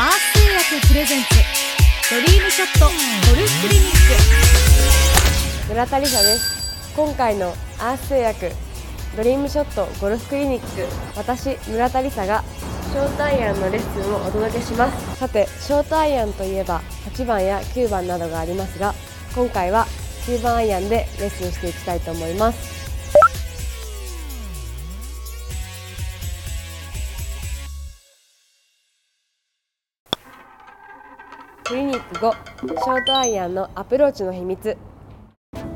アース通訳プレゼンツドリームショットゴルフクリニック。村田理沙です。今回のアース製薬ドリームショットゴルフクリニック。私村田理沙がショートアイアンのレッスンをお届けします。さてショートアイアンといえば8番や9番などがありますが今回は9番アイアンでレッスンしていきたいと思います。クリニック5ショートアイアンのアプローチの秘密。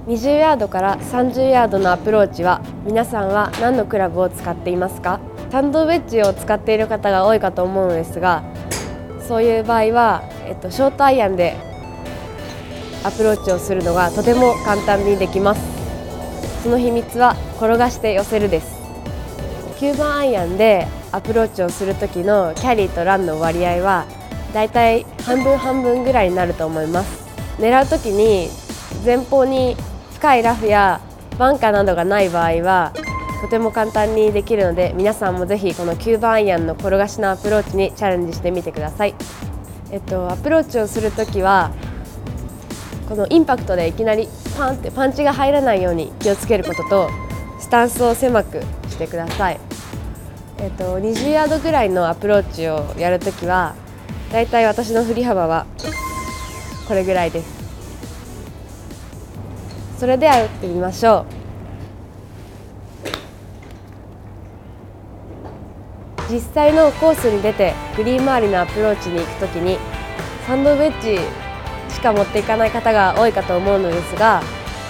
20ヤードから30ヤードのアプローチは皆さんは何のクラブを使っていますか？サンドウェッジを使っている方が多いかと思うのですがそういう場合は、えっと、ショートアイアンでアプローチをするのがとても簡単にできます。その秘密は転がして寄せるです。9番アイアンでアプローチをする時のキャリーとランの割合はだいたい半分半分ぐらいになると思います。狙う時に前方に深いラフやバンカーなどがない場合はとても簡単にできるので皆さんもぜひこの9番アイアンの転がしのアプローチにチャレンジしてみてください。えっとアプローチをする時はこのインパクトでいきなりパンってパンチが入らないように気をつけることとスタンスを狭くしてください。えっと20ヤードぐらいのアプローチをやるときはだいたい私の振り幅はこれぐらいですそれでは打ってみましょう実際のコースに出てグリーン周りのアプローチに行くときにサンドウェッジしか持っていかない方が多いかと思うのですが、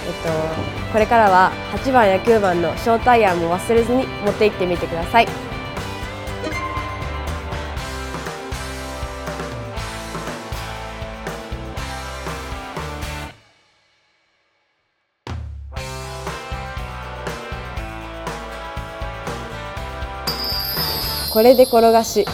えっと、これからは8番や9番のショートアイアンも忘れずに持って行ってみてください。これで転がし。